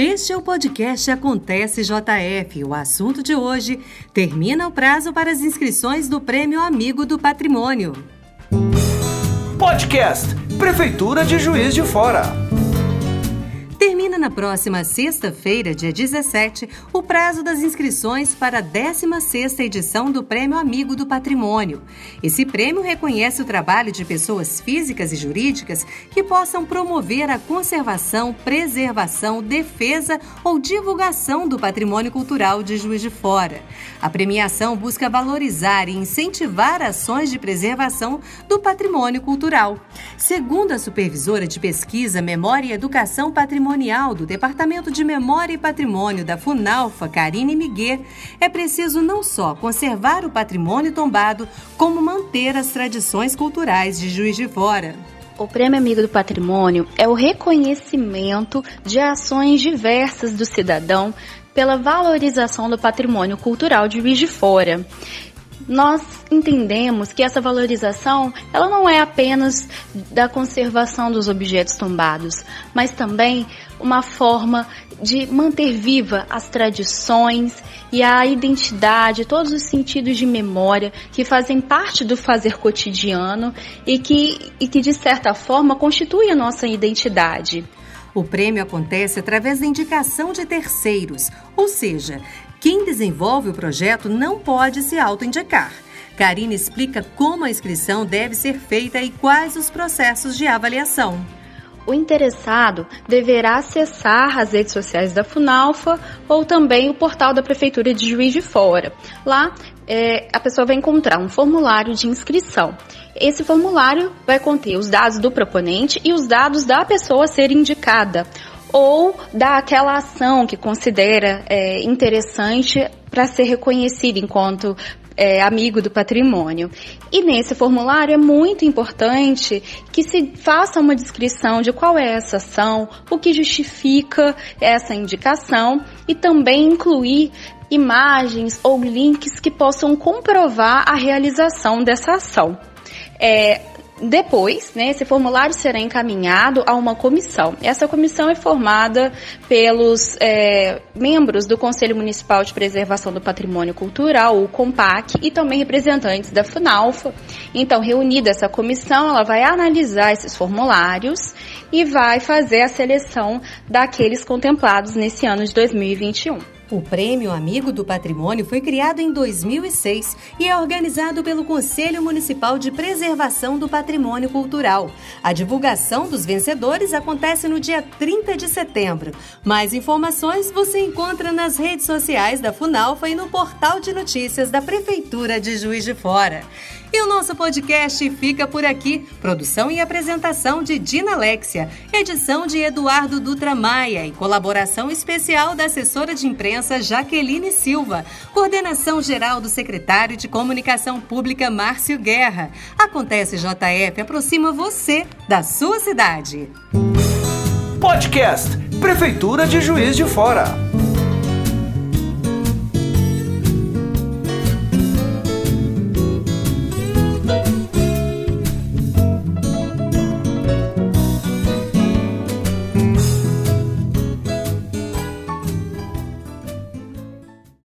Este é o podcast Acontece JF. O assunto de hoje termina o prazo para as inscrições do Prêmio Amigo do Patrimônio. Podcast Prefeitura de Juiz de Fora. Na próxima sexta-feira, dia 17, o prazo das inscrições para a 16ª edição do Prêmio Amigo do Patrimônio. Esse prêmio reconhece o trabalho de pessoas físicas e jurídicas que possam promover a conservação, preservação, defesa ou divulgação do patrimônio cultural de Juiz de Fora. A premiação busca valorizar e incentivar ações de preservação do patrimônio cultural. Segundo a supervisora de pesquisa, memória e educação patrimonial do Departamento de Memória e Patrimônio da Funalfa, Karine Miguel, é preciso não só conservar o patrimônio tombado, como manter as tradições culturais de Juiz de Fora. O Prêmio Amigo do Patrimônio é o reconhecimento de ações diversas do cidadão pela valorização do patrimônio cultural de Juiz de Fora nós entendemos que essa valorização ela não é apenas da conservação dos objetos tombados, mas também uma forma de manter viva as tradições e a identidade, todos os sentidos de memória que fazem parte do fazer cotidiano e que, e que de certa forma constituem a nossa identidade. O prêmio acontece através da indicação de terceiros, ou seja, quem desenvolve o projeto não pode se autoindicar. Karine explica como a inscrição deve ser feita e quais os processos de avaliação. O interessado deverá acessar as redes sociais da Funalfa ou também o portal da Prefeitura de Juiz de Fora. Lá, é, a pessoa vai encontrar um formulário de inscrição. Esse formulário vai conter os dados do proponente e os dados da pessoa a ser indicada ou daquela ação que considera é, interessante para ser reconhecida enquanto é, amigo do patrimônio. E nesse formulário é muito importante que se faça uma descrição de qual é essa ação, o que justifica essa indicação e também incluir imagens ou links que possam comprovar a realização dessa ação. É, depois, né, esse formulário será encaminhado a uma comissão. Essa comissão é formada pelos é, membros do Conselho Municipal de Preservação do Patrimônio Cultural, o COMPAC, e também representantes da FUNALFA. Então, reunida essa comissão, ela vai analisar esses formulários e vai fazer a seleção daqueles contemplados nesse ano de 2021. O Prêmio Amigo do Patrimônio foi criado em 2006 e é organizado pelo Conselho Municipal de Preservação do Patrimônio Cultural. A divulgação dos vencedores acontece no dia 30 de setembro. Mais informações você encontra nas redes sociais da Funalfa e no portal de notícias da Prefeitura de Juiz de Fora. E o nosso podcast fica por aqui. Produção e apresentação de Dina Alexia, edição de Eduardo Dutra Maia e colaboração especial da assessora de imprensa Jaqueline Silva, coordenação geral do secretário de Comunicação Pública Márcio Guerra. Acontece JF aproxima você da sua cidade. Podcast Prefeitura de Juiz de Fora.